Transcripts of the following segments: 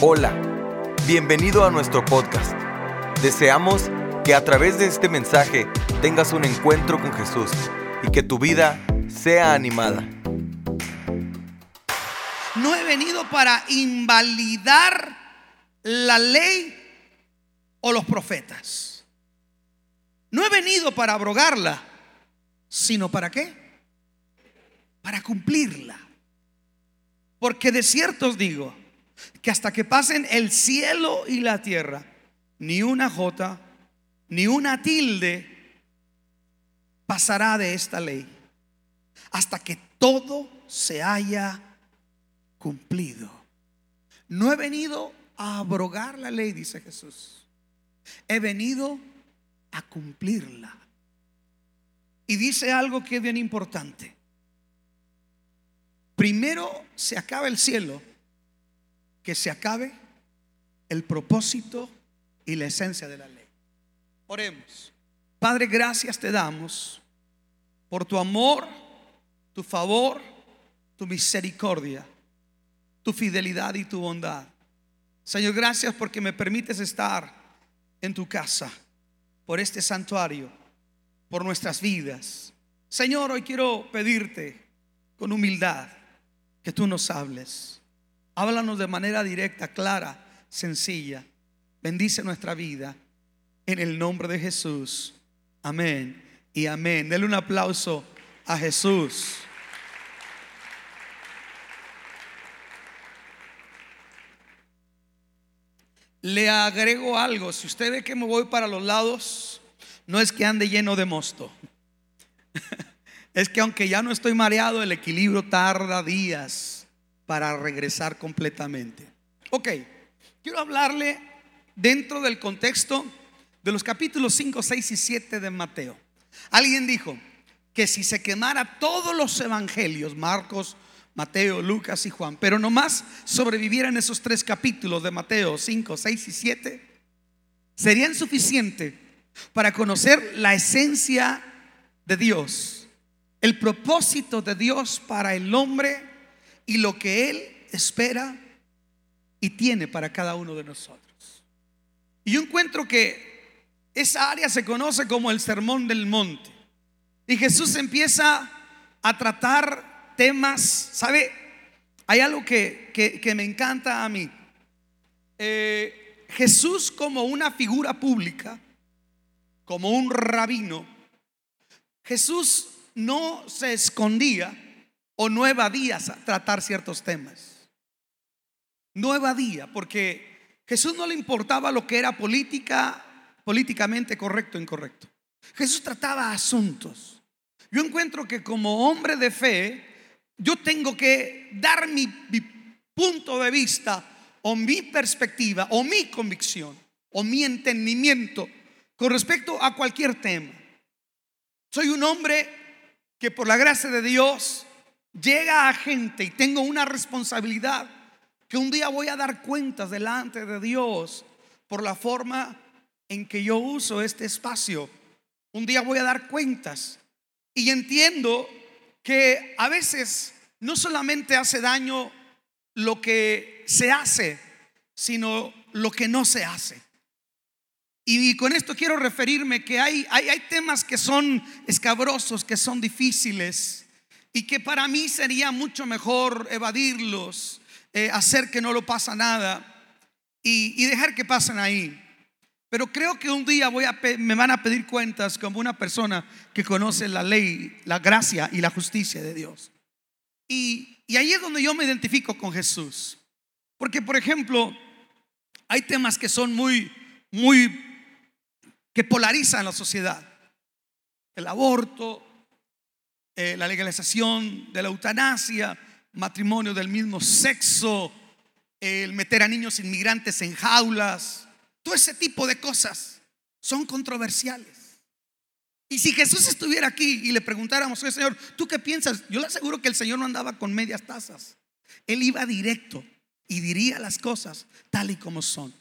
Hola, bienvenido a nuestro podcast. Deseamos que a través de este mensaje tengas un encuentro con Jesús y que tu vida sea animada. No he venido para invalidar la ley o los profetas. No he venido para abrogarla, sino para qué? Para cumplirla. Porque de cierto os digo que hasta que pasen el cielo y la tierra, ni una jota, ni una tilde pasará de esta ley, hasta que todo se haya cumplido. No he venido a abrogar la ley, dice Jesús. He venido a cumplirla. Y dice algo que es bien importante. Primero se acaba el cielo, que se acabe el propósito y la esencia de la ley. Oremos. Padre, gracias te damos por tu amor, tu favor, tu misericordia, tu fidelidad y tu bondad. Señor, gracias porque me permites estar en tu casa, por este santuario, por nuestras vidas. Señor, hoy quiero pedirte con humildad que tú nos hables. Háblanos de manera directa, clara, sencilla. Bendice nuestra vida en el nombre de Jesús. Amén y amén. Denle un aplauso a Jesús. Le agrego algo. Si usted ve que me voy para los lados, no es que ande lleno de mosto. es que aunque ya no estoy mareado, el equilibrio tarda días para regresar completamente. Ok, quiero hablarle dentro del contexto de los capítulos 5, 6 y 7 de Mateo. Alguien dijo que si se quemara todos los evangelios, Marcos, Mateo, Lucas y Juan, pero nomás sobrevivieran esos tres capítulos de Mateo 5, 6 y 7, serían suficientes para conocer la esencia de Dios, el propósito de Dios para el hombre y lo que Él espera y tiene para cada uno de nosotros. Y yo encuentro que esa área se conoce como el sermón del monte. Y Jesús empieza a tratar temas, ¿sabe? Hay algo que, que, me encanta a mí. Eh, Jesús como una figura pública, como un rabino, Jesús no se escondía o no evadía tratar ciertos temas. No evadía, porque Jesús no le importaba lo que era política, políticamente correcto o incorrecto. Jesús trataba asuntos. Yo encuentro que como hombre de fe, yo tengo que dar mi, punto de vista o mi perspectiva o mi convicción o mi entendimiento con respecto a cualquier tema. Soy un hombre que por la gracia de Dios llega a gente y tengo una responsabilidad que un día voy a dar cuentas delante de Dios por la forma en que yo uso este espacio. Un día voy a dar cuentas y entiendo que a veces no solamente hace daño lo que se hace, sino lo que no se hace. Y con esto quiero referirme que hay, hay, hay, temas que son escabrosos, que son difíciles y que para mí sería mucho mejor evadirlos, eh, hacer que no lo pasa nada y, y dejar que pasen ahí. Pero creo que un día voy a, me van a pedir cuentas como una persona que conoce la ley, la gracia y la justicia de Dios. Y, y ahí es donde yo me identifico con Jesús. Porque, por ejemplo, hay temas que son muy, muy, que polarizan la sociedad. El aborto, eh, la legalización de la eutanasia, matrimonio del mismo sexo, el meter a niños inmigrantes en jaulas todo ese tipo de cosas son controversiales. Y si Jesús estuviera aquí y le preguntáramos, Señor, ¿tú qué piensas? Yo le aseguro que el Señor no andaba con medias tazas. Él iba directo y diría las cosas tal y como son.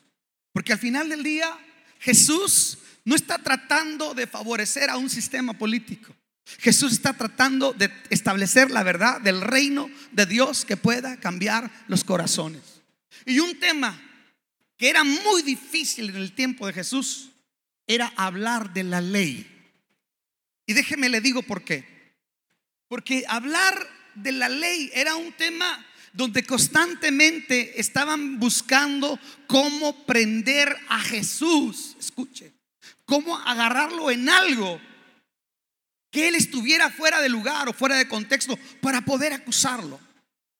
Porque al final del día, Jesús no está tratando de favorecer a un sistema político. Jesús está tratando de establecer la verdad del reino de Dios que pueda cambiar los corazones. Y un tema que era muy difícil en el tiempo de Jesús era hablar de la ley. Y déjeme le digo por qué. Porque hablar de la ley era un tema donde constantemente estaban buscando cómo prender a Jesús. Escuche, cómo agarrarlo en algo que él estuviera fuera de lugar o fuera de contexto para poder acusarlo.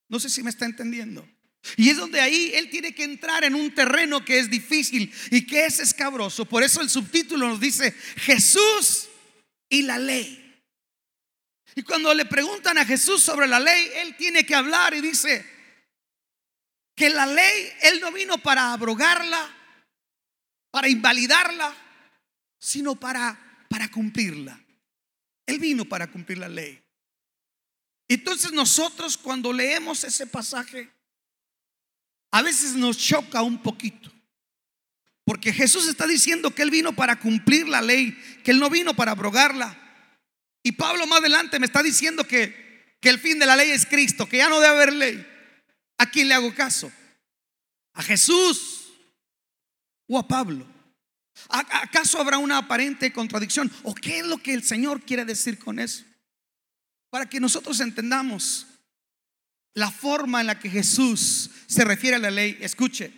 No sé si me está entendiendo. Y es donde ahí él tiene que entrar en un terreno que es difícil y que es escabroso. Por eso el subtítulo nos dice Jesús y la ley. Y cuando le preguntan a Jesús sobre la ley, él tiene que hablar y dice que la ley, él no vino para abrogarla, para invalidarla, sino para, para cumplirla. Él vino para cumplir la ley. Entonces nosotros cuando leemos ese pasaje, a veces nos choca un poquito. Porque Jesús está diciendo que Él vino para cumplir la ley, que Él no vino para abrogarla. Y Pablo más adelante me está diciendo que, que el fin de la ley es Cristo, que ya no debe haber ley. ¿A quién le hago caso? ¿A Jesús o a Pablo? ¿Acaso habrá una aparente contradicción? ¿O qué es lo que el Señor quiere decir con eso? Para que nosotros entendamos la forma en la que Jesús se refiere a la ley, escuche,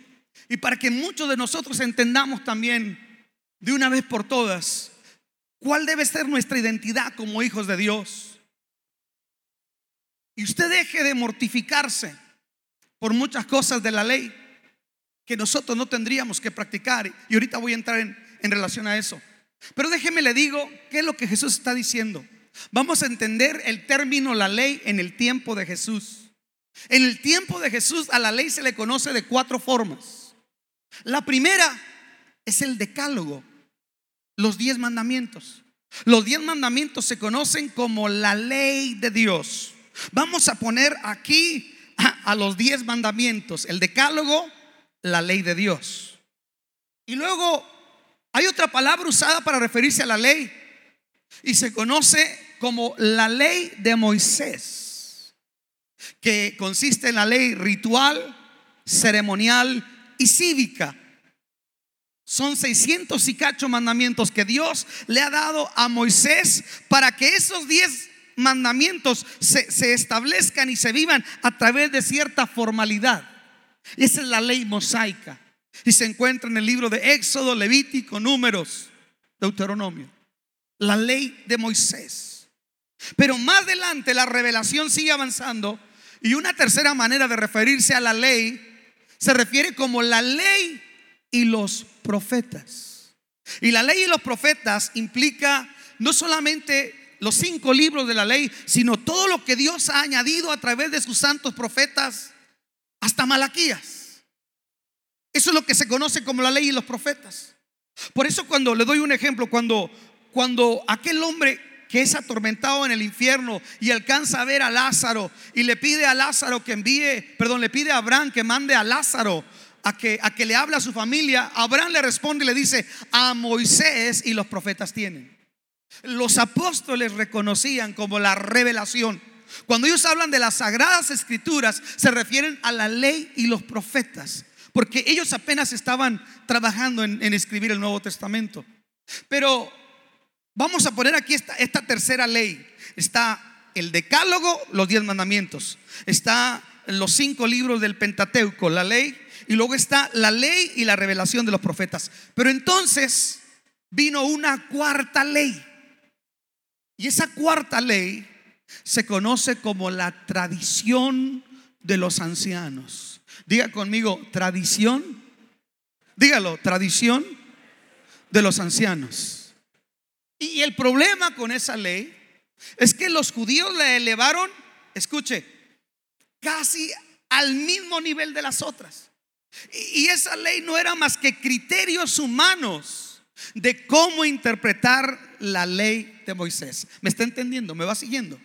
y para que muchos de nosotros entendamos también de una vez por todas cuál debe ser nuestra identidad como hijos de Dios. Y usted deje de mortificarse por muchas cosas de la ley que nosotros no tendríamos que practicar. Y ahorita voy a entrar en, en relación a eso. Pero déjeme le digo qué es lo que Jesús está diciendo. Vamos a entender el término la ley en el tiempo de Jesús. En el tiempo de Jesús a la ley se le conoce de cuatro formas. La primera es el decálogo, los diez mandamientos. Los diez mandamientos se conocen como la ley de Dios. Vamos a poner aquí a, los diez mandamientos, el decálogo, la ley de Dios. Y luego hay otra palabra usada para referirse a la ley y se conoce como la ley de Moisés que consiste en la ley ritual, ceremonial y cívica. Son 600 y cacho mandamientos que Dios le ha dado a Moisés para que esos 10 mandamientos se, se, establezcan y se vivan a través de cierta formalidad. Esa es la ley mosaica. Y se encuentra en el libro de Éxodo, Levítico, Números, Deuteronomio. La ley de Moisés. Pero más adelante la revelación sigue avanzando y una tercera manera de referirse a la ley se refiere como la ley y los profetas. Y la ley y los profetas implica no solamente los cinco libros de la ley, sino todo lo que Dios ha añadido a través de sus santos profetas hasta Malaquías. Eso es lo que se conoce como la ley y los profetas. Por eso cuando le doy un ejemplo, cuando cuando aquel hombre que es atormentado en el infierno y alcanza a ver a Lázaro y le pide a Lázaro que envíe, perdón, le pide a Abraham que mande a Lázaro a que, a que le hable a su familia, Abraham le responde y le dice, a Moisés y los profetas tienen. Los apóstoles reconocían como la revelación. Cuando ellos hablan de las sagradas escrituras, se refieren a la ley y los profetas, porque ellos apenas estaban trabajando en, escribir el Nuevo Testamento. Pero Vamos a poner aquí esta, esta tercera ley. Está el decálogo, los diez mandamientos. Está los cinco libros del Pentateuco, la ley. Y luego está la ley y la revelación de los profetas. Pero entonces vino una cuarta ley. Y esa cuarta ley se conoce como la tradición de los ancianos. Diga conmigo, tradición. Dígalo, tradición de los ancianos. Y el problema con esa ley es que los judíos le elevaron, escuche, casi al mismo nivel de las otras. Y esa ley no era más que criterios humanos de cómo interpretar la ley de Moisés. ¿Me está entendiendo? ¿Me va siguiendo?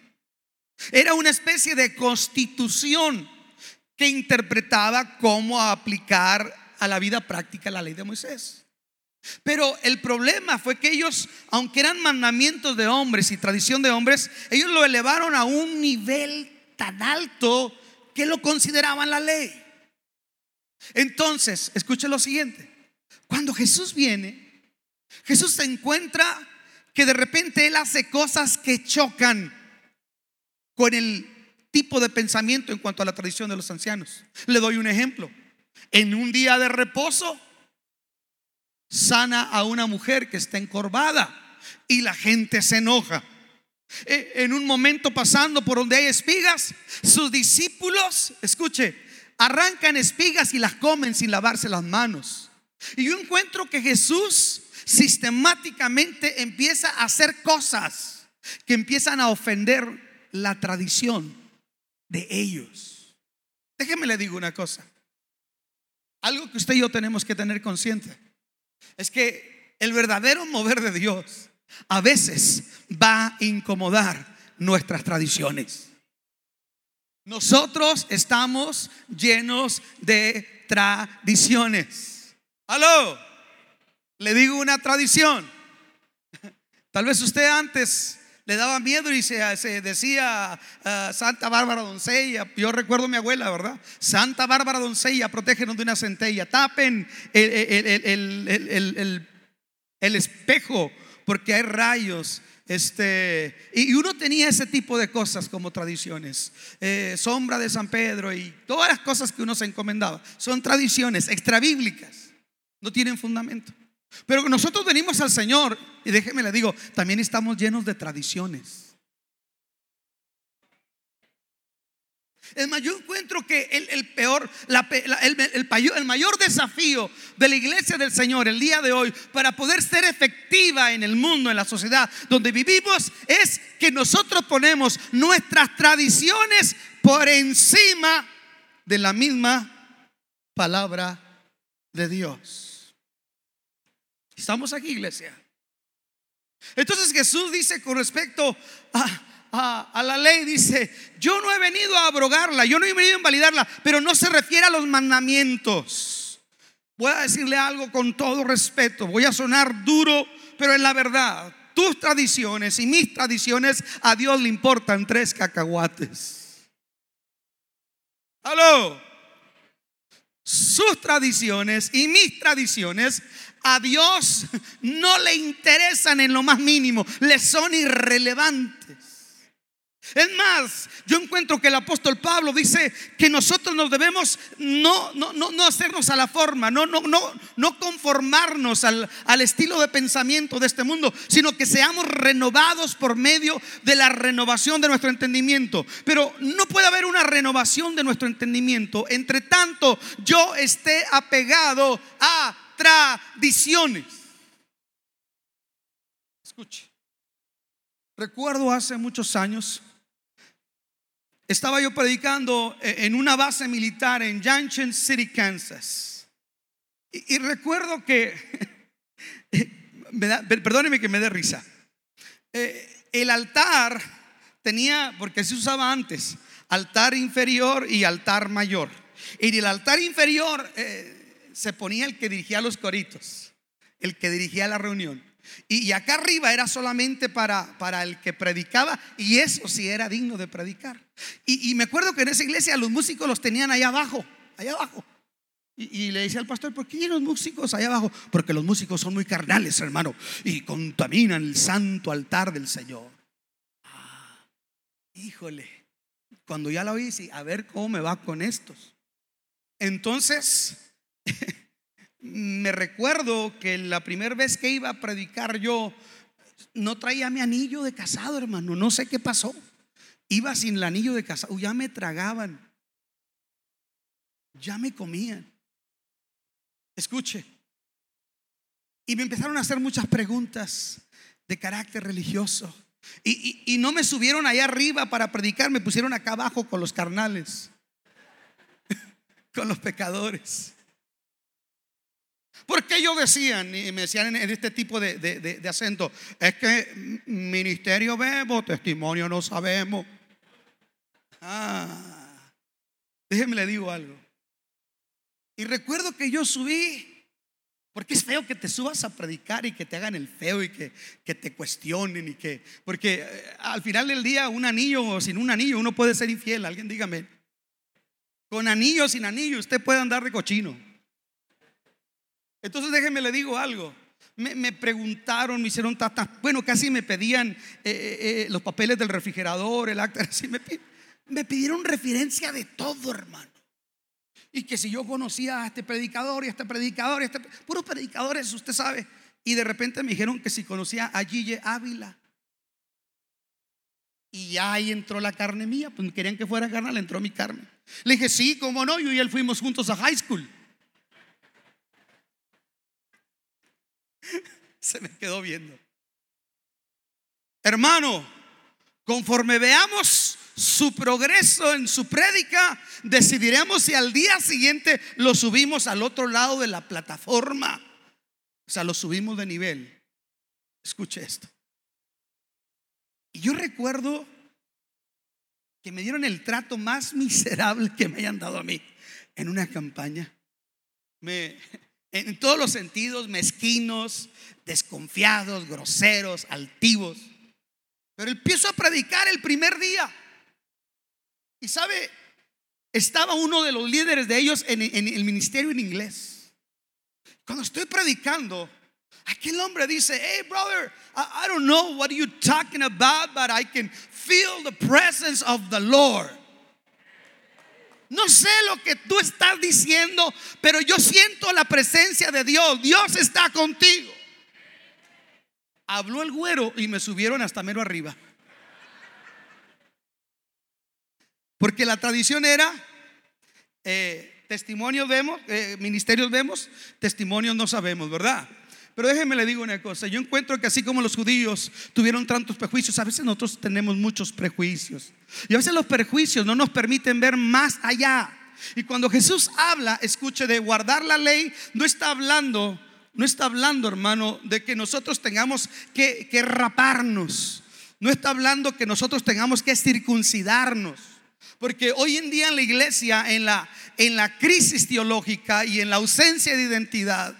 Era una especie de constitución que interpretaba cómo aplicar a la vida práctica la ley de Moisés. Pero el problema fue que ellos, aunque eran mandamientos de hombres y tradición de hombres, ellos lo elevaron a un nivel tan alto que lo consideraban la ley. Entonces, escuche lo siguiente. Cuando Jesús viene, Jesús se encuentra que de repente Él hace cosas que chocan con el tipo de pensamiento en cuanto a la tradición de los ancianos. Le doy un ejemplo. En un día de reposo, sana a una mujer que está encorvada y la gente se enoja. E, en un momento pasando por donde hay espigas, sus discípulos, escuche, arrancan espigas y las comen sin lavarse las manos. Y yo encuentro que Jesús sistemáticamente empieza a hacer cosas que empiezan a ofender la tradición de ellos. Déjeme le digo una cosa. Algo que usted y yo tenemos que tener consciente es que el verdadero mover de Dios a veces va a incomodar nuestras tradiciones. Nosotros estamos llenos de tradiciones. Aló, le digo una tradición. Tal vez usted antes le daba miedo y se, decía ah, Santa Bárbara Doncella. Yo recuerdo a mi abuela, ¿verdad? Santa Bárbara Doncella, protégenos de una centella. Tapen el, espejo porque hay rayos. Este, y uno tenía ese tipo de cosas como tradiciones. Eh, sombra de San Pedro y todas las cosas que uno se encomendaba. Son tradiciones extrabíblicas. No tienen fundamento. Pero nosotros venimos al Señor y déjeme le digo, también estamos llenos de tradiciones. Es más, yo encuentro que el, peor, el, mayor desafío de la iglesia del Señor el día de hoy para poder ser efectiva en el mundo, en la sociedad donde vivimos, es que nosotros ponemos nuestras tradiciones por encima de la misma palabra de Dios. ¿Estamos aquí, iglesia? Entonces Jesús dice con respecto a a, la ley, dice, yo no he venido a abrogarla, yo no he venido a invalidarla, pero no se refiere a los mandamientos. Voy a decirle algo con todo respeto, voy a sonar duro, pero en la verdad. Tus tradiciones y mis tradiciones a Dios le importan tres cacahuates. Aló. Sus tradiciones y mis tradiciones a Dios no le interesan en lo más mínimo, le son irrelevantes. Es más, yo encuentro que el apóstol Pablo dice que nosotros nos debemos no, no, no, hacernos a la forma, no, no, no, no conformarnos al, al estilo de pensamiento de este mundo, sino que seamos renovados por medio de la renovación de nuestro entendimiento. Pero no puede haber una renovación de nuestro entendimiento entre tanto yo esté apegado a tradiciones. Escuche. Recuerdo hace muchos años estaba yo predicando en una base militar en Junction City, Kansas. Y, recuerdo que, perdóneme que me dé risa, eh, el altar tenía, porque se usaba antes, altar inferior y altar mayor. Y el altar inferior eh, se ponía el que dirigía los coritos, el que dirigía la reunión. Y, acá arriba era solamente para, para el que predicaba y eso sí era digno de predicar. Y, me acuerdo que en esa iglesia los músicos los tenían allá abajo, allá abajo. Y, le decía al pastor, ¿por qué los músicos allá abajo? Porque los músicos son muy carnales, hermano, y contaminan el santo altar del Señor. Ah, híjole, cuando ya la oí, a ver cómo me va con estos. Entonces, me recuerdo que la primera vez que iba a predicar yo, no traía mi anillo de casado, hermano, no sé qué pasó. Iba sin el anillo de casado, ya me tragaban, ya me comían. Escuche. Y me empezaron a hacer muchas preguntas de carácter religioso. Y, no me subieron allá arriba para predicar, me pusieron acá abajo con los carnales, con los pecadores. Porque ellos decían, y me decían en este tipo de, acento, es que ministerio vemos, testimonio no sabemos. Ah, déjeme le digo algo. Y recuerdo que yo subí, porque es feo que te subas a predicar y que te hagan el feo y que, que te cuestionen y que, porque eh, al final del día un anillo o sin un anillo uno puede ser infiel, alguien dígame. Con anillo, sin anillo, usted puede andar de cochino. Entonces déjenme le digo algo. Me, preguntaron, me hicieron tatas, bueno, casi me pedían eh, eh, eh, los papeles del refrigerador, el acta, así me, me pidieron referencia de todo, hermano. Y que si yo conocía a este predicador y a este predicador, y a este, puros predicadores, usted sabe. Y de repente me dijeron que si conocía a Gille Ávila. Y ahí entró la carne mía, pues querían que fuera carnal, entró mi carne. Le dije, sí, cómo no, yo y él fuimos juntos a high school. Se me quedó viendo. Hermano, conforme veamos su progreso en su prédica, decidiremos si al día siguiente lo subimos al otro lado de la plataforma. O sea, lo subimos de nivel. Escuche esto. Y yo recuerdo que me dieron el trato más miserable que me hayan dado a mí en una campaña. Me, en todos los sentidos, mezquinos, desconfiados, groseros, altivos. Pero empiezo a predicar el primer día. Y sabe, estaba uno de los líderes de ellos en, el ministerio en inglés. Cuando estoy predicando, aquel hombre dice, hey brother, I, I don't know what you're talking about, but I can feel the presence of the Lord. No sé lo que tú estás diciendo, pero yo siento la presencia de Dios. Dios está contigo. Habló el güero y me subieron hasta mero arriba. Porque la tradición era, eh, testimonios vemos, eh, ministerios vemos, testimonios no sabemos, ¿verdad? Pero déjenme le digo una cosa, yo encuentro que así como los judíos tuvieron tantos prejuicios, a veces nosotros tenemos muchos prejuicios. Y a veces los prejuicios no nos permiten ver más allá. Y cuando Jesús habla, escuche, de guardar la ley, no está hablando, no está hablando, hermano, de que nosotros tengamos que, que raparnos. No está hablando que nosotros tengamos que circuncidarnos. Porque hoy en día en la iglesia, en la, en la crisis teológica y en la ausencia de identidad,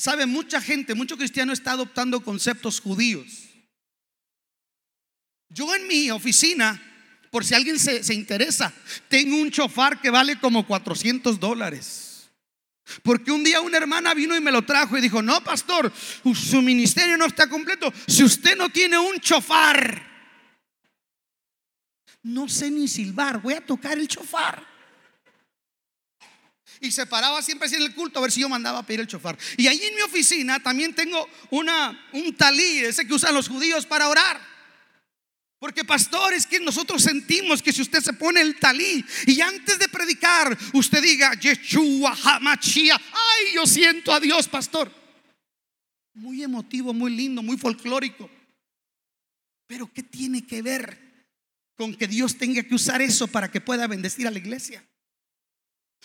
sabe, mucha gente, mucho cristiano está adoptando conceptos judíos. Yo en mi oficina, por si alguien se, se interesa, tengo un chofar que vale como 400 dólares. Porque un día una hermana vino y me lo trajo y dijo, no, pastor, su ministerio no está completo. Si usted no tiene un chofar, no sé ni silbar, voy a tocar el chofar. Y se paraba siempre así en el culto a ver si yo mandaba a pedir el chofar. Y ahí en mi oficina también tengo una, un talí, ese que usan los judíos para orar. Porque pastor, es que nosotros sentimos que si usted se pone el talí y antes de predicar usted diga Yeshua Hamachia, ay, yo siento a Dios, pastor. Muy emotivo, muy lindo, muy folclórico. Pero ¿qué tiene que ver con que Dios tenga que usar eso para que pueda bendecir a la iglesia.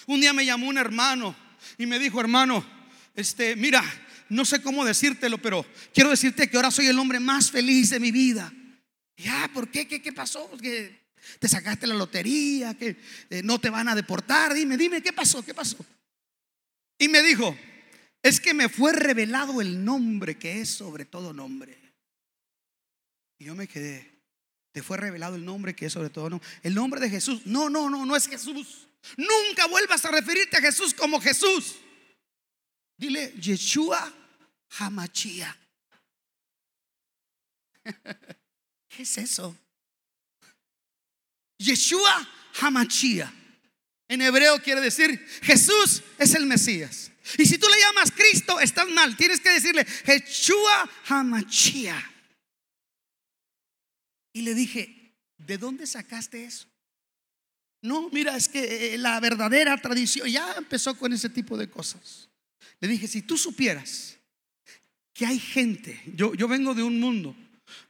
Un día me llamó un hermano y me dijo, hermano, este, mira, no sé cómo decírtelo, pero quiero decirte que ahora soy el hombre más feliz de mi vida. Ya, ah, ¿por qué? ¿Qué, qué pasó? Que te sacaste la lotería, que eh, no te van a deportar. Dime, dime, ¿qué pasó? ¿Qué pasó? Y me dijo, es que me fue revelado el nombre que es sobre todo nombre. Y yo me quedé, te fue revelado el nombre que es sobre todo nombre. El nombre de Jesús. No, no, no, no es Jesús. Nunca vuelvas a referirte a Jesús como Jesús. Dile Yeshua Hamachia. ¿Qué es eso? Yeshua Hamachia. En hebreo quiere decir Jesús es el Mesías. Y si tú le llamas Cristo, estás mal. Tienes que decirle Yeshua Hamachia. Y le dije, ¿de dónde sacaste eso? No, mira, es que eh, la verdadera tradición ya empezó con ese tipo de cosas. Le dije, si tú supieras que hay gente, yo, yo vengo de un mundo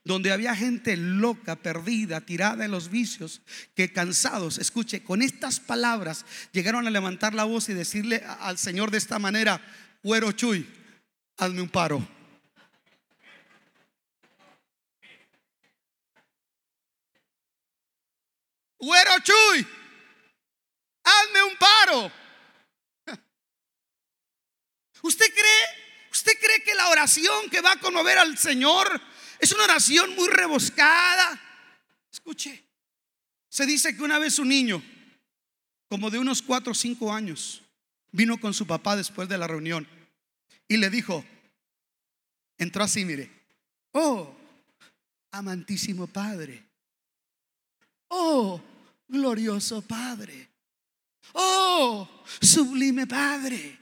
donde había gente loca, perdida, tirada en los vicios, que cansados, escuche, con estas palabras llegaron a levantar la voz y decirle al Señor de esta manera, Güero Chuy, hazme un paro. Güero Chuy, hazme un paro. ¿Usted cree? ¿Usted cree que la oración que va a conmover al Señor es una oración muy rebuscada? Escuche, se dice que una vez un niño como de unos cuatro o cinco años, vino con su papá después de la reunión y le dijo, entró así, mire, oh, amantísimo Padre, oh, glorioso Padre, oh, sublime Padre.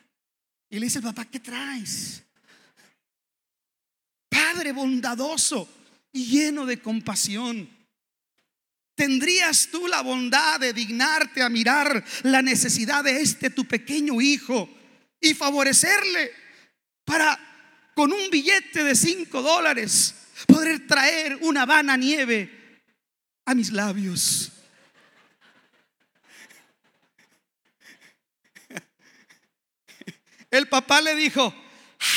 Y le dice papá, ¿qué traes? Padre bondadoso y lleno de compasión. ¿Tendrías tú la bondad de dignarte a mirar la necesidad de este tu pequeño hijo y favorecerle para con un billete de cinco dólares poder traer una vana nieve a mis labios? El papá le dijo,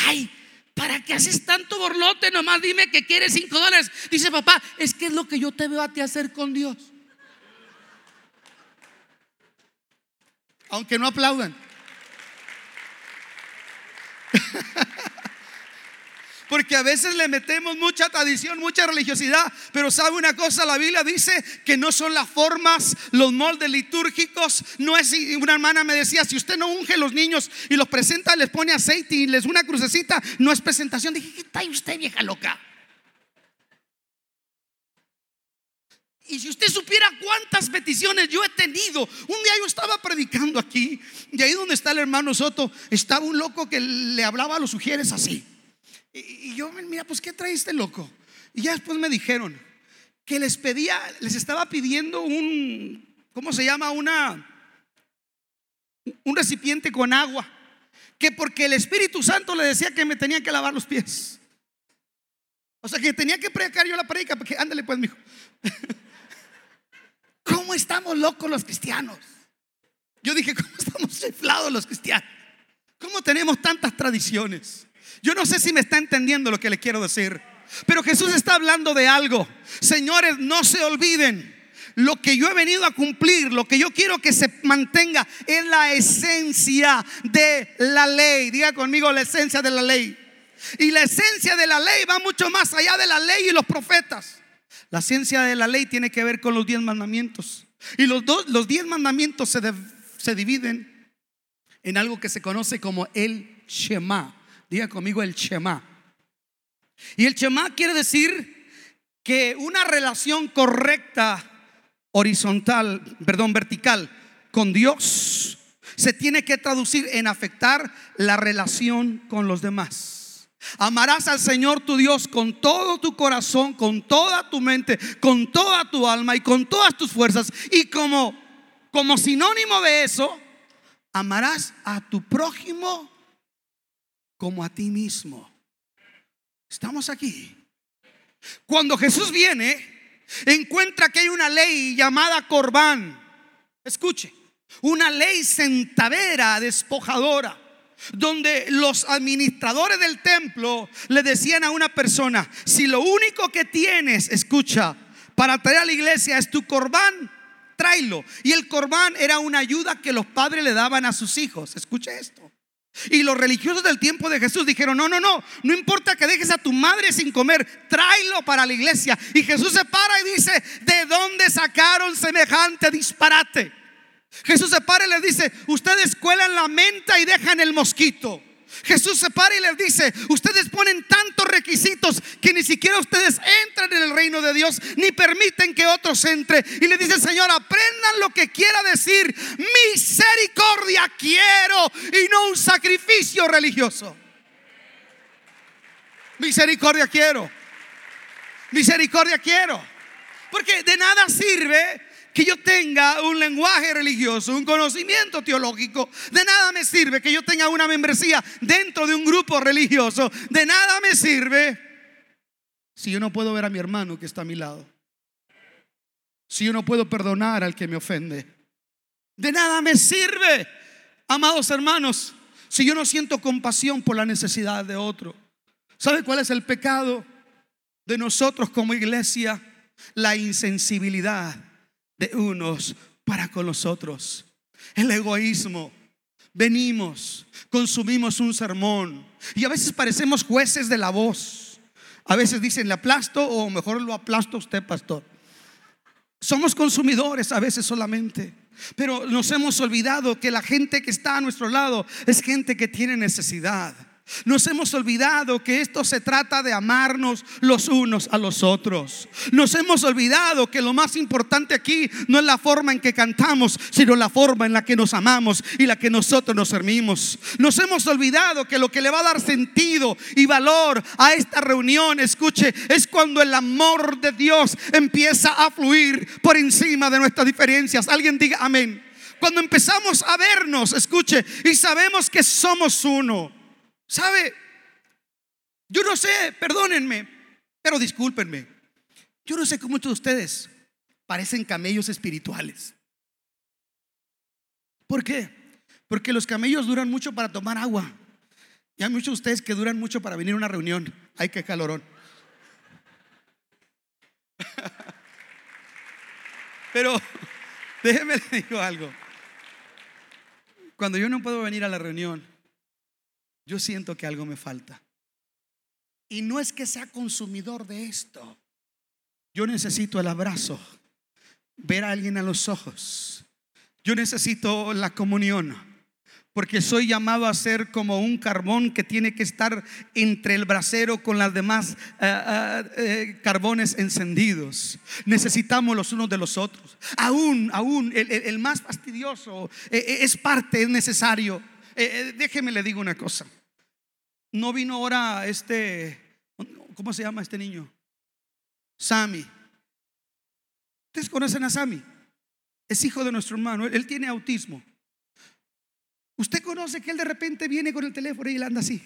ay, ¿para qué haces tanto borlote? Nomás dime que quieres cinco dólares. Dice papá, es que es lo que yo te veo a ti hacer con Dios. Aunque no aplaudan. Porque a veces le metemos mucha tradición, mucha religiosidad, pero sabe una cosa, la Biblia dice que no son las formas, los moldes litúrgicos, no es una hermana me decía, si usted no unge a los niños y los presenta, les pone aceite y les una crucecita, no es presentación. Dije, ¿qué está usted vieja loca? Y si usted supiera cuántas peticiones yo he tenido, un día yo estaba predicando aquí, y ahí donde está el hermano Soto, estaba un loco que le hablaba a los sugieres así. Y, yo, mira, pues ¿qué trae este loco? Y ya después me dijeron que les pedía, les estaba pidiendo un, ¿cómo se llama? Una, un recipiente con agua. Que porque el Espíritu Santo le decía que me tenía que lavar los pies. O sea que tenía que predicar yo la predica, porque ándale pues, mijo. ¿Cómo estamos locos los cristianos? Yo dije, ¿cómo estamos chiflados los cristianos? ¿Cómo tenemos tantas tradiciones? Yo no sé si me está entendiendo lo que le quiero decir. Pero Jesús está hablando de algo. Señores, no se olviden. Lo que yo he venido a cumplir, lo que yo quiero que se mantenga es la esencia de la ley. Diga conmigo la esencia de la ley. Y la esencia de la ley va mucho más allá de la ley y los profetas. La esencia de la ley tiene que ver con los diez mandamientos. Y los, dos, los diez mandamientos se, se dividen en algo que se conoce como el Shema. Diga conmigo el Shema. Y el Shema quiere decir que una relación correcta, horizontal, perdón, vertical con Dios se tiene que traducir en afectar la relación con los demás. Amarás al Señor tu Dios con todo tu corazón, con toda tu mente, con toda tu alma y con todas tus fuerzas. Y como, como sinónimo de eso, amarás a tu prójimo como a ti mismo. Estamos aquí. Cuando Jesús viene, encuentra que hay una ley llamada Corbán. Escuche, una ley sentadera, despojadora, donde los administradores del templo le decían a una persona, si lo único que tienes, escucha, para traer a la iglesia es tu corbán, tráelo. Y el corbán era una ayuda que los padres le daban a sus hijos. Escuche esto. Y los religiosos del tiempo de Jesús dijeron, no, no, no, no importa que dejes a tu madre sin comer, tráelo para la iglesia. Y Jesús se para y dice, ¿de dónde sacaron semejante disparate? Jesús se para y les dice, ustedes cuelan la menta y dejan el mosquito. Jesús se para y les dice, ustedes ponen tantos requisitos que ni siquiera ustedes entran en el reino de Dios, ni permiten que otros entren. Y le dice, Señor, aprendan lo que quiera decir, misericordia quiero y no un sacrificio religioso. Misericordia quiero. Misericordia quiero. Porque de nada sirve que yo tenga un lenguaje religioso, un conocimiento teológico. De nada me sirve que yo tenga una membresía dentro de un grupo religioso. De nada me sirve si yo no puedo ver a mi hermano que está a mi lado. Si yo no puedo perdonar al que me ofende. De nada me sirve, amados hermanos, si yo no siento compasión por la necesidad de otro. ¿Sabe cuál es el pecado de nosotros como iglesia? La insensibilidad de unos para con los otros. El egoísmo. Venimos, consumimos un sermón y a veces parecemos jueces de la voz. A veces dicen, le aplasto o mejor lo aplasto usted, pastor. Somos consumidores a veces solamente. Pero nos hemos olvidado que la gente que está a nuestro lado es gente que tiene necesidad. Nos hemos olvidado que esto se trata de amarnos los unos a los otros. Nos hemos olvidado que lo más importante aquí no es la forma en que cantamos, sino la forma en la que nos amamos y la que nosotros nos servimos. Nos hemos olvidado que lo que le va a dar sentido y valor a esta reunión, escuche, es cuando el amor de Dios empieza a fluir por encima de nuestras diferencias. Alguien diga amén. Cuando empezamos a vernos, escuche, y sabemos que somos uno. ¿Sabe? Yo no sé, perdónenme, pero discúlpenme. Yo no sé cómo muchos de ustedes parecen camellos espirituales. ¿Por qué? Porque los camellos duran mucho para tomar agua. Y hay muchos de ustedes que duran mucho para venir a una reunión. Ay, qué calorón. Pero déjeme le digo algo. Cuando yo no puedo venir a la reunión, yo siento que algo me falta. Y no es que sea consumidor de esto. Yo necesito el abrazo, ver a alguien a los ojos. Yo necesito la comunión, porque soy llamado a ser como un carbón que tiene que estar entre el brasero con las demás eh, eh, eh, carbones encendidos. Necesitamos los unos de los otros. Aún, aún, el, más fastidioso es parte, es necesario. Déjeme le digo una cosa. No vino ahora este, ¿cómo se llama este niño? Sammy. ¿Ustedes conocen a Sammy? Es hijo de nuestro hermano, él, tiene autismo. Usted conoce que él de repente viene con el teléfono y él anda así.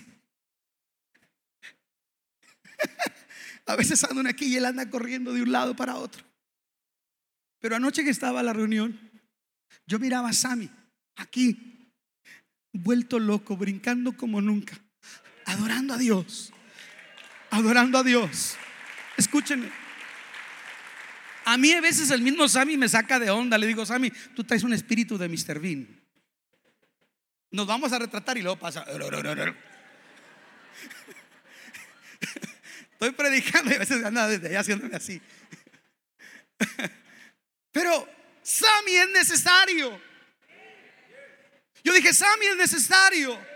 a veces anda aquí y él anda corriendo de un lado para otro. Pero anoche que estaba la reunión, yo miraba a Sammy aquí, vuelto loco, brincando como nunca adorando a Dios. Adorando a Dios. Escúchenme. A mí a veces el mismo Sammy me saca de onda. Le digo, Sammy, tú traes un espíritu de Mr. Bean. Nos vamos a retratar y luego pasa. Estoy predicando y a veces anda desde allá haciéndome así. Pero Sammy es necesario. Yo dije, Sammy es necesario.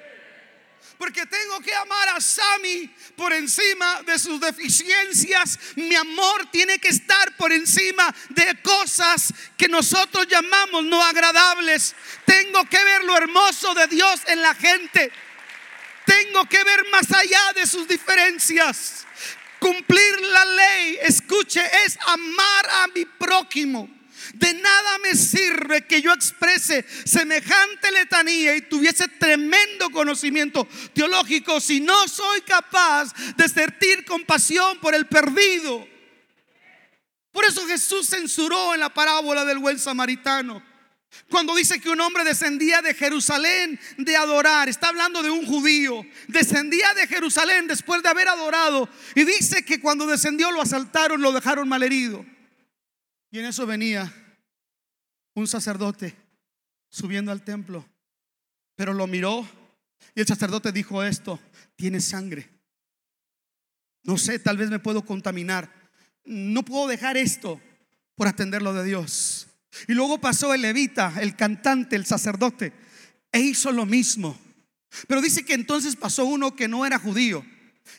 Porque tengo que amar a Sammy por encima de sus deficiencias. Mi amor tiene que estar por encima de cosas que nosotros llamamos no agradables. Tengo que ver lo hermoso de Dios en la gente. Tengo que ver más allá de sus diferencias. Cumplir la ley, escuche, es amar a mi prójimo. De nada me sirve que yo exprese semejante letanía y tuviese tremendo conocimiento teológico si no soy capaz de sentir compasión por el perdido. Por eso Jesús censuró en la parábola del buen samaritano. Cuando dice que un hombre descendía de Jerusalén de adorar, está hablando de un judío, descendía de Jerusalén después de haber adorado y dice que cuando descendió lo asaltaron, lo dejaron malherido. Y en eso venía un sacerdote subiendo al templo, pero lo miró y el sacerdote dijo esto, tiene sangre. No sé, tal vez me puedo contaminar. No puedo dejar esto por atenderlo de Dios. Y luego pasó el levita, el cantante, el sacerdote, e hizo lo mismo. Pero dice que entonces pasó uno que no era judío,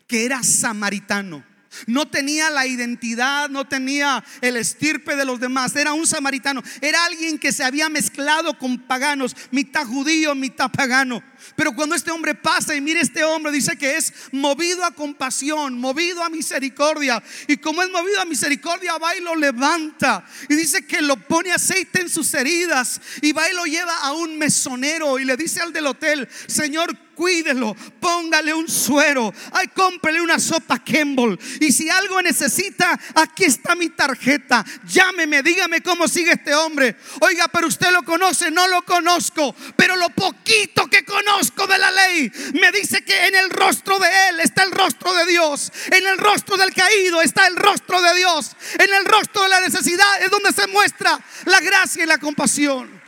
que era samaritano. No tenía la identidad, no tenía el estirpe de los demás. Era un samaritano. Era alguien que se había mezclado con paganos, mitad judío, mitad pagano. Pero cuando este hombre pasa y mira este hombre, dice que es movido a compasión, movido a misericordia. Y como es movido a misericordia, va y lo levanta. Y dice que lo pone aceite en sus heridas. Y va y lo lleva a un mesonero. Y le dice al del hotel, Señor, cuídelo, póngale un suero, ay, cómprele una sopa Kemble. Y si algo necesita, aquí está mi tarjeta. Llámeme, dígame cómo sigue este hombre. Oiga, pero usted lo conoce, no lo conozco, pero lo poquito que conozco de la ley. Me dice que en el rostro de él está el rostro de Dios, en el rostro del caído está el rostro de Dios, en el rostro de la necesidad es donde se muestra la gracia y la compasión.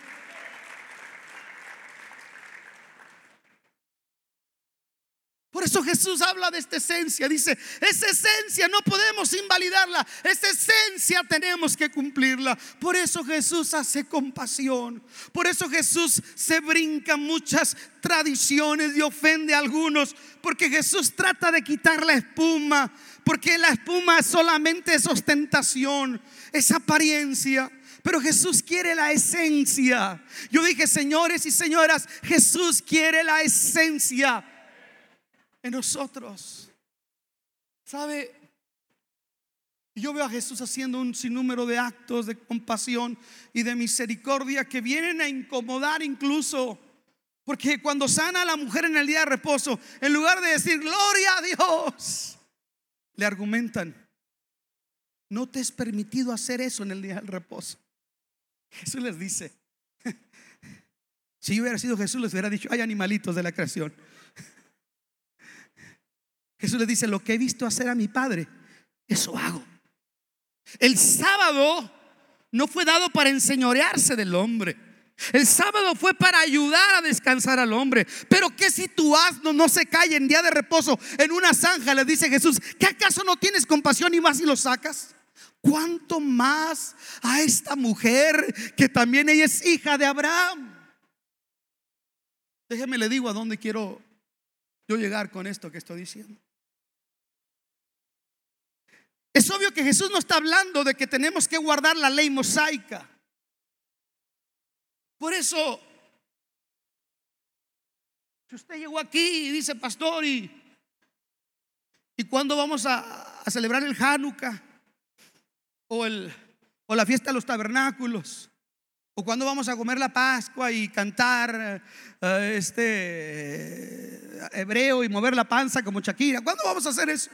Por eso Jesús habla de esta esencia. Dice, esa esencia no podemos invalidarla. Esa esencia tenemos que cumplirla. Por eso Jesús hace compasión. Por eso Jesús se brinca muchas tradiciones y ofende a algunos. Porque Jesús trata de quitar la espuma. Porque la espuma solamente es ostentación, es apariencia. Pero Jesús quiere la esencia. Yo dije, señores y señoras, Jesús quiere la esencia nosotros. ¿Sabe? Yo veo a Jesús haciendo un sinnúmero de actos de compasión y de misericordia que vienen a incomodar incluso. Porque cuando sana a la mujer en el día de reposo, en lugar de decir gloria a Dios, le argumentan, no te es permitido hacer eso en el día del reposo. Jesús les dice, si yo hubiera sido Jesús, les hubiera dicho, hay animalitos de la creación. Jesús les dice, lo que he visto hacer a mi Padre, eso hago. El sábado no fue dado para enseñorearse del hombre. El sábado fue para ayudar a descansar al hombre. Pero que si tu asno no se cae en día de reposo en una zanja, le dice Jesús, ¿qué acaso no tienes compasión y más si lo sacas? ¿Cuánto más a esta mujer que también ella es hija de Abraham? Déjeme le digo a dónde quiero yo llegar con esto que estoy diciendo. Es obvio que Jesús no está hablando de que tenemos que guardar la ley mosaica. Por eso, si usted llegó aquí y dice, pastor, ¿y, y cuándo vamos a, celebrar el Hanukkah? o, el, o la fiesta de los tabernáculos, o cuando vamos a comer la Pascua y cantar eh, este hebreo y mover la panza como Shakira. ¿Cuándo vamos a hacer eso?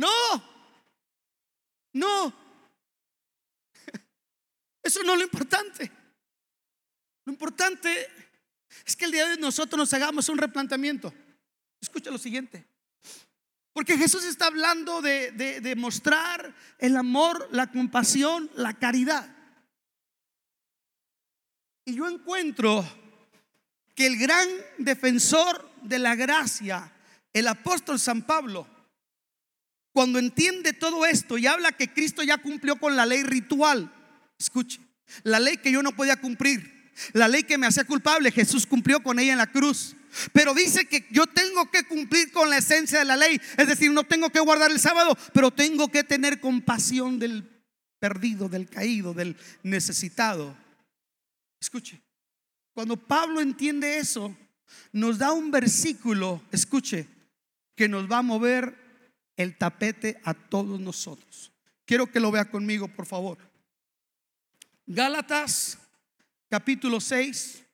No, no. Eso no es lo importante. Lo importante es que el día de nosotros nos hagamos un replanteamiento. Escucha lo siguiente. Porque Jesús está hablando de, de, mostrar el amor, la compasión, la caridad. Y yo encuentro que el gran defensor de la gracia, el apóstol San Pablo, cuando entiende todo esto y habla que Cristo ya cumplió con la ley ritual, escuche, la ley que yo no podía cumplir, la ley que me hacía culpable, Jesús cumplió con ella en la cruz. Pero dice que yo tengo que cumplir con la esencia de la ley. Es decir, no tengo que guardar el sábado, pero tengo que tener compasión del perdido, del caído, del necesitado. Escuche, cuando Pablo entiende eso, nos da un versículo, escuche, que nos va a mover el tapete a todos nosotros. Quiero que lo vea conmigo, por favor. Gálatas capítulo 6,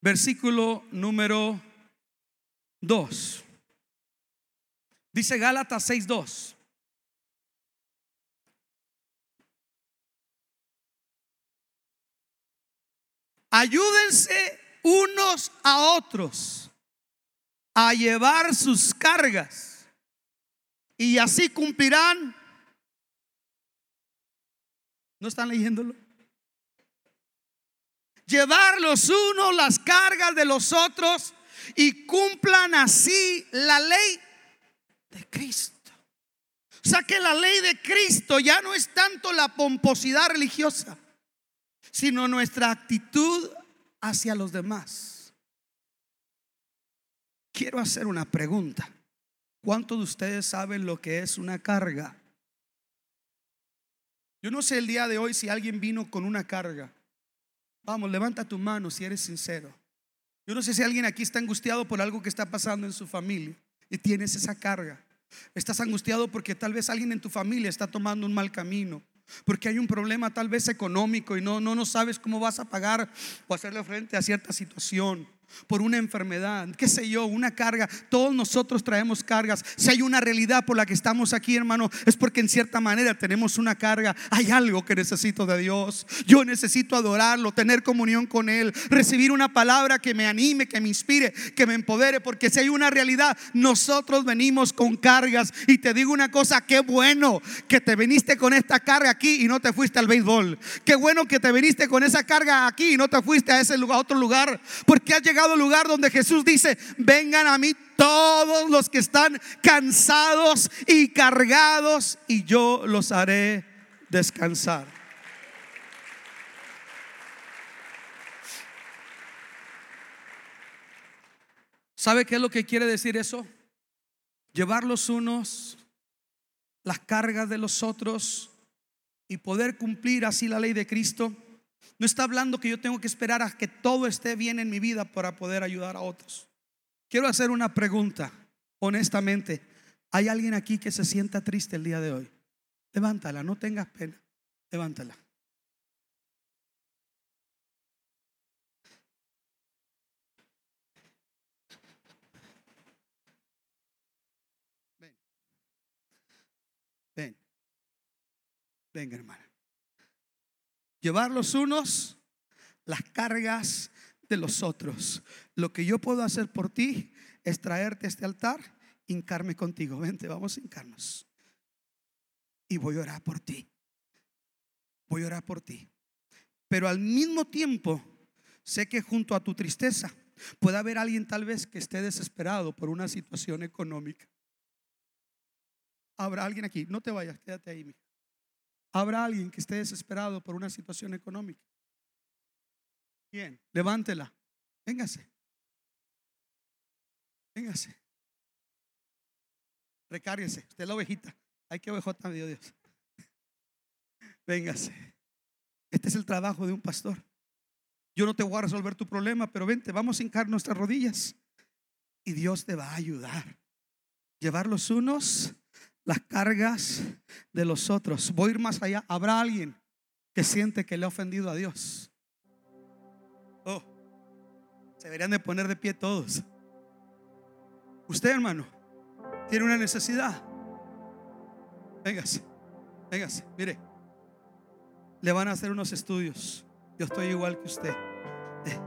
versículo número 2. Dice Gálatas 6:2. Ayúdense unos a otros a llevar sus cargas y así cumplirán. ¿No están leyéndolo? llevar los unos las cargas de los otros y cumplan así la ley de Cristo. O sea que la ley de Cristo ya no es tanto la pomposidad religiosa, sino nuestra actitud hacia los demás. Quiero hacer una pregunta. ¿Cuántos de ustedes saben lo que es una carga? Yo no sé el día de hoy si alguien vino con una carga. Vamos, levanta tu mano si eres sincero. Yo no sé si alguien aquí está angustiado por algo que está pasando en su familia y tienes esa carga. Estás angustiado porque tal vez alguien en tu familia está tomando un mal camino. Porque hay un problema tal vez económico y no, no, no sabes cómo vas a pagar o hacerle frente a cierta situación por una enfermedad, qué sé yo, una carga. Todos nosotros traemos cargas. Si hay una realidad por la que estamos aquí, hermano, es porque en cierta manera tenemos una carga. Hay algo que necesito de Dios. Yo necesito adorarlo, tener comunión con Él, recibir una palabra que me anime, que me inspire, que me empodere, porque si hay una realidad, nosotros venimos con cargas. Y te digo una cosa, qué bueno que te viniste con esta carga aquí y no te fuiste al béisbol. Qué bueno que te viniste con esa carga aquí y no te fuiste a ese lugar, a otro lugar, porque has llegado lugar donde Jesús dice, vengan a mí todos los que están cansados y cargados y yo los haré descansar. ¿Sabe qué es lo que quiere decir eso? Llevar los unos las cargas de los otros y poder cumplir así la ley de Cristo. No está hablando que yo tengo que esperar a que todo esté bien en mi vida para poder ayudar a otros. Quiero hacer una pregunta, honestamente. ¿Hay alguien aquí que se sienta triste el día de hoy? Levántala, no tengas pena. Levántala. Ven. Ven. Venga, hermana. Llevar los unos las cargas de los otros. Lo que yo puedo hacer por ti es traerte a este altar, hincarme contigo. Vente, vamos a hincarnos. Y voy a orar por ti. Voy a orar por ti. Pero al mismo tiempo, sé que junto a tu tristeza puede haber alguien tal vez que esté desesperado por una situación económica. Habrá alguien aquí, no te vayas, quédate ahí, mija. Habrá alguien que esté desesperado por una situación económica. Bien, levántela. Véngase. Véngase. Recárguese. Usted es la ovejita. Hay que ovejota, Dios, Dios. Véngase. Este es el trabajo de un pastor. Yo no te voy a resolver tu problema, pero vente, vamos a hincar nuestras rodillas y Dios te va a ayudar. Llevar los unos las cargas de los otros. Voy a ir más allá. Habrá alguien que siente que le ha ofendido a Dios. Oh, se deberían de poner de pie todos. Usted, hermano, tiene una necesidad. Véngase, véngase, mire. Le van a hacer unos estudios. Yo estoy igual que usted. Eh,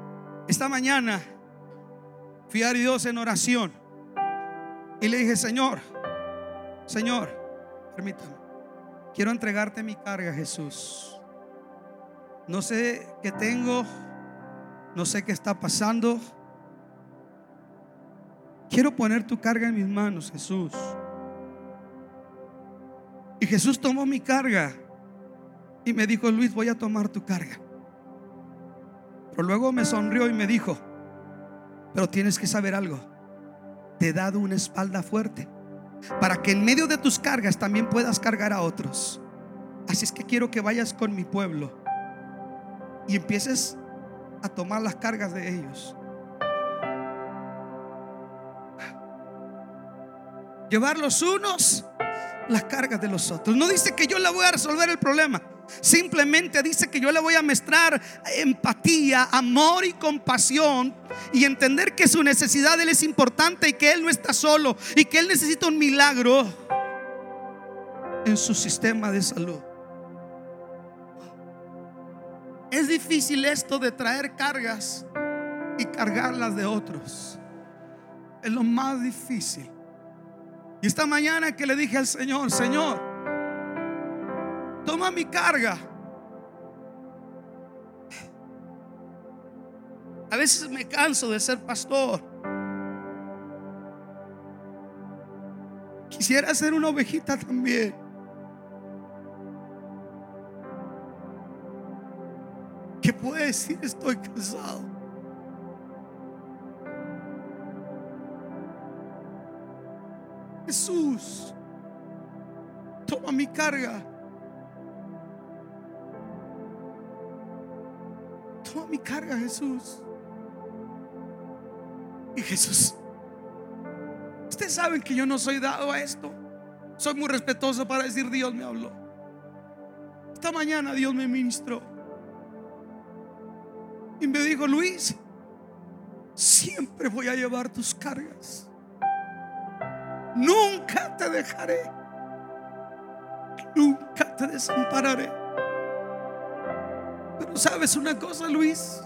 esta mañana fui a Dios en oración y le dije, Señor, Señor, permítame, quiero entregarte mi carga, Jesús. No sé qué tengo, no sé qué está pasando. Quiero poner tu carga en mis manos, Jesús. Y Jesús tomó mi carga y me dijo, Luis, voy a tomar tu carga. Pero luego me sonrió y me dijo, pero tienes que saber algo. Te he dado una espalda fuerte para que en medio de tus cargas también puedas cargar a otros. Así es que quiero que vayas con mi pueblo y empieces a tomar las cargas de ellos. Llevar los unos las cargas de los otros. No dice que yo le voy a resolver el problema. Simplemente dice que yo le voy a mostrar empatía, amor y compasión y entender que su necesidad él es importante y que él no está solo y que él necesita un milagro en su sistema de salud. Es difícil esto de traer cargas y cargarlas de otros. Es lo más difícil. Y esta mañana que le dije al Señor, Señor, toma mi carga. A veces me canso de ser pastor. Quisiera ser una ovejita también. Que puede decir estoy cansado. Jesús, toma mi carga. Toma mi carga, Jesús. Y Jesús, ustedes saben que yo no soy dado a esto. Soy muy respetuoso para decir Dios me habló. Esta mañana Dios me ministró. Y me dijo, Luis, siempre voy a llevar tus cargas. Nunca te dejaré. Nunca te desampararé. Pero sabes una cosa, Luis.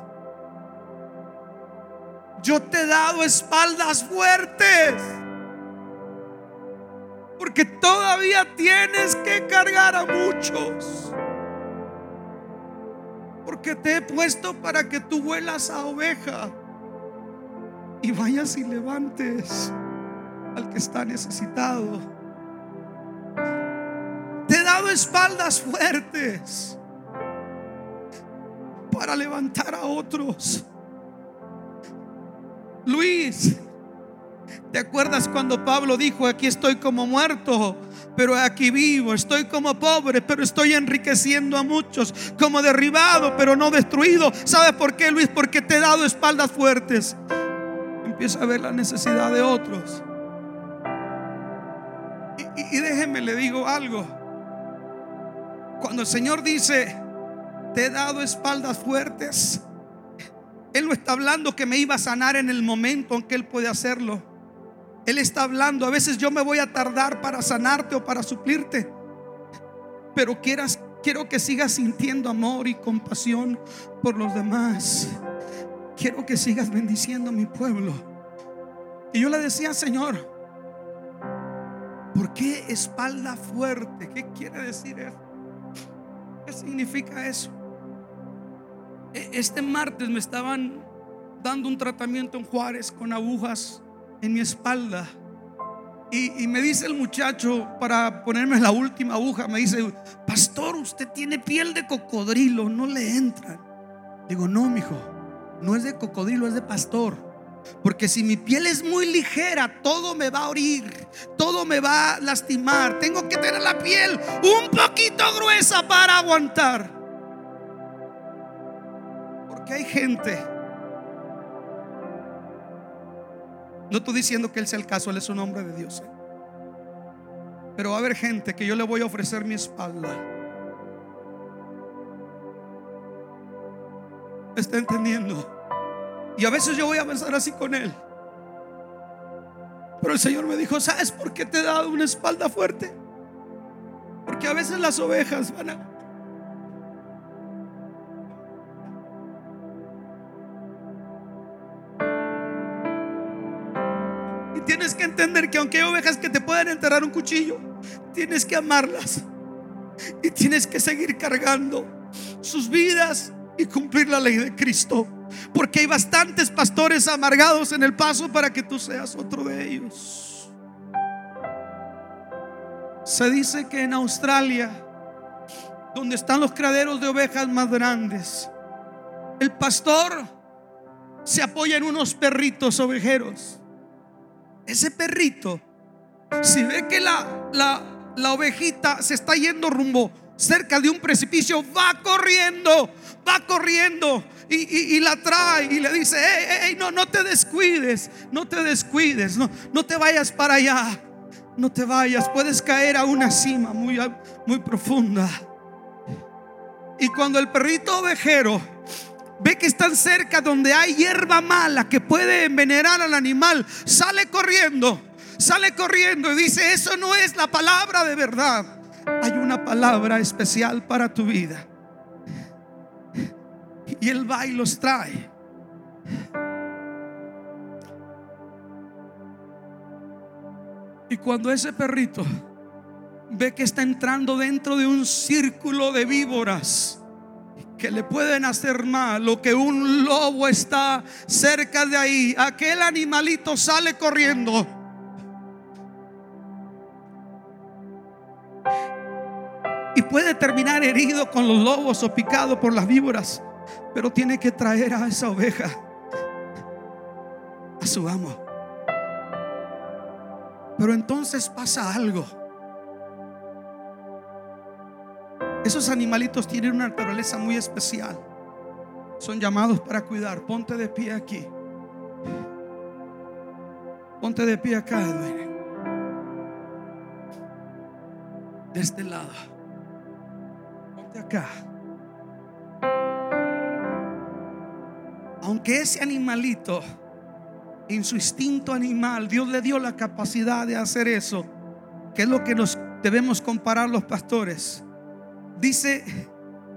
Yo te he dado espaldas fuertes. Porque todavía tienes que cargar a muchos. Porque te he puesto para que tú vuelas a oveja. y vayas y levantes al que está necesitado. Te he dado espaldas fuertes para levantar a otros. Luis, ¿te acuerdas cuando Pablo dijo, aquí estoy como muerto, pero aquí vivo, estoy como pobre, pero estoy enriqueciendo a muchos, como derribado, pero no destruido? ¿Sabes por qué, Luis? Porque te he dado espaldas fuertes. Empieza a ver la necesidad de otros. Y, déjeme, le digo algo. Cuando el Señor dice, te he dado espaldas fuertes, Él no está hablando que me iba a sanar en el momento en que Él puede hacerlo. Él está hablando, a veces yo me voy a tardar para sanarte o para suplirte, pero quieras, quiero que sigas sintiendo amor y compasión por los demás. Quiero que sigas bendiciendo a mi pueblo. Y yo le decía, Señor, ¿por qué espalda fuerte? ¿Qué quiere decir eso? ¿Qué significa eso? E, este martes me estaban dando un tratamiento en Juárez con agujas en mi espalda. Y, me dice el muchacho, para ponerme la última aguja, me dice, pastor, usted tiene piel de cocodrilo, no le entra. Digo, no, mijo, no es de cocodrilo, es de pastor. Porque si mi piel es muy ligera, todo me va a orir, todo me va a lastimar. Tengo que tener la piel un poquito gruesa para aguantar. Porque hay gente No estoy diciendo que Él sea el caso, Él es un hombre de Dios. ¿eh? Pero va a haber gente que yo le voy a ofrecer mi espalda. ¿Está entendiendo? Y a veces yo voy a pensar así con Él. Pero el Señor me dijo, ¿sabes por qué te he dado una espalda fuerte? Porque a veces las ovejas van a, tienes que entender que aunque hay ovejas que te pueden enterrar un cuchillo, tienes que amarlas. Y tienes que seguir cargando sus vidas y cumplir la ley de Cristo. Porque hay bastantes pastores amargados en el paso para que tú seas otro de ellos. Se dice que en Australia, donde están los criaderos de ovejas más grandes, el pastor se apoya en unos perritos ovejeros ese perrito, si ve que la, la, ovejita se está yendo rumbo cerca de un precipicio, va corriendo, va corriendo y, la trae y le dice, hey, no, no te descuides, no te descuides, no, no te vayas para allá, no te vayas, puedes caer a una cima muy, muy profunda. Y cuando el perrito ovejero ve que están cerca donde hay hierba mala que puede envenenar al animal, sale corriendo, sale corriendo y dice, eso no es la palabra de verdad. Hay una palabra especial para tu vida. Y él va y los trae. Y cuando ese perrito ve que está entrando dentro de un círculo de víboras, que le pueden hacer mal o que un lobo está cerca de ahí, aquel animalito sale corriendo. Y puede terminar herido con los lobos o picado por las víboras, pero tiene que traer a esa oveja a su amo. Pero entonces pasa algo. Esos animalitos tienen una naturaleza muy especial. Son llamados para cuidar. Ponte de pie aquí. Ponte de pie acá, Edwin. De este lado. Ponte acá. Aunque ese animalito, en su instinto animal, Dios le dio la capacidad de hacer eso, que es lo que nos debemos comparar los pastores dice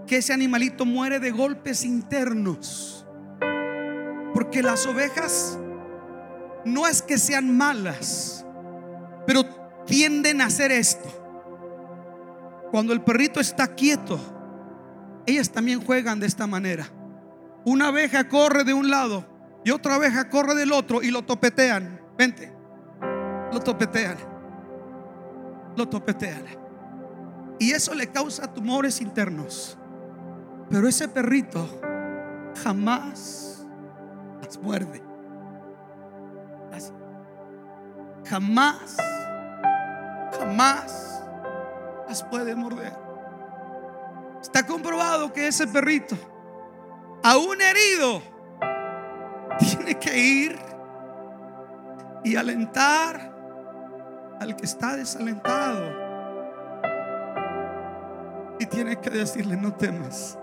que ese animalito muere de golpes internos. Porque las ovejas no es que sean malas, pero tienden a hacer esto. Cuando el perrito está quieto, ellas también juegan de esta manera. Una oveja corre de un lado y otra abeja corre del otro y lo topetean. Vente, lo topetean, lo topetean. Y eso le causa tumores internos. Pero ese perrito jamás las muerde. Jamás, jamás las puede morder. Está comprobado que ese perrito, aún herido, tiene que ir y alentar al que está desalentado. Y tiene que decirle, no temas.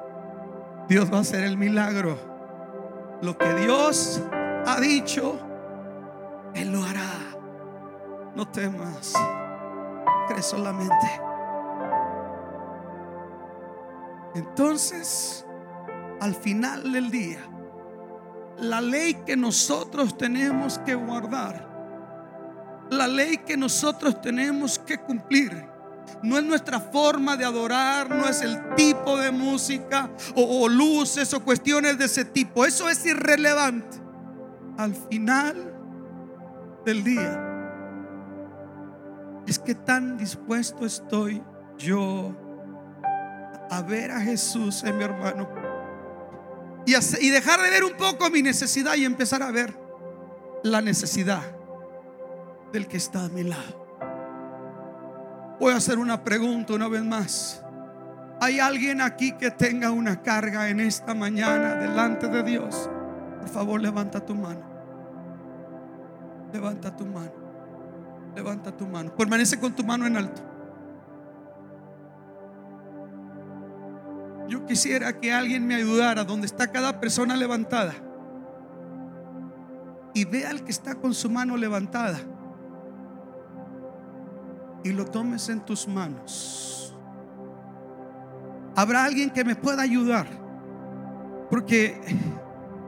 Dios va a hacer el milagro. Lo que Dios ha dicho, Él lo hará. No temas. Cree solamente. Entonces, al final del día, la ley que nosotros tenemos que guardar, la ley que nosotros tenemos que cumplir, no es nuestra forma de adorar, no es el tipo de música o, luces o cuestiones de ese tipo. Eso es irrelevante. Al final del día, es que tan dispuesto estoy yo a ver a Jesús en mi hermano y, y dejar de ver un poco mi necesidad y empezar a ver la necesidad del que está a mi lado. Voy a hacer una pregunta una vez más. ¿Hay alguien aquí que tenga una carga en esta mañana delante de Dios? Por favor, levanta tu mano. Levanta tu mano. Levanta tu mano. Permanece con tu mano en alto. Yo quisiera que alguien me ayudara donde está cada persona levantada. Y vea al que está con su mano levantada y lo tomes en tus manos. Habrá alguien que me pueda ayudar. Porque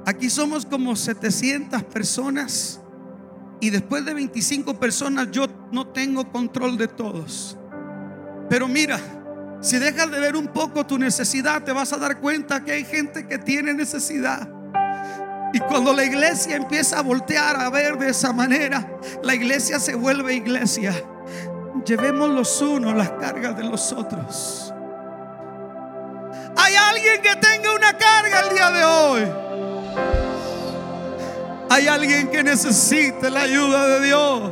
aquí somos como 700 personas y después de 25 personas yo no tengo control de todos. Pero mira, si dejas de ver un poco tu necesidad, te vas a dar cuenta que hay gente que tiene necesidad. Y cuando la iglesia empieza a voltear a ver de esa manera, la iglesia se vuelve iglesia. Llevemos los unos las cargas de los otros. Hay alguien que tenga una carga el día de hoy. Hay alguien que necesite la ayuda de Dios.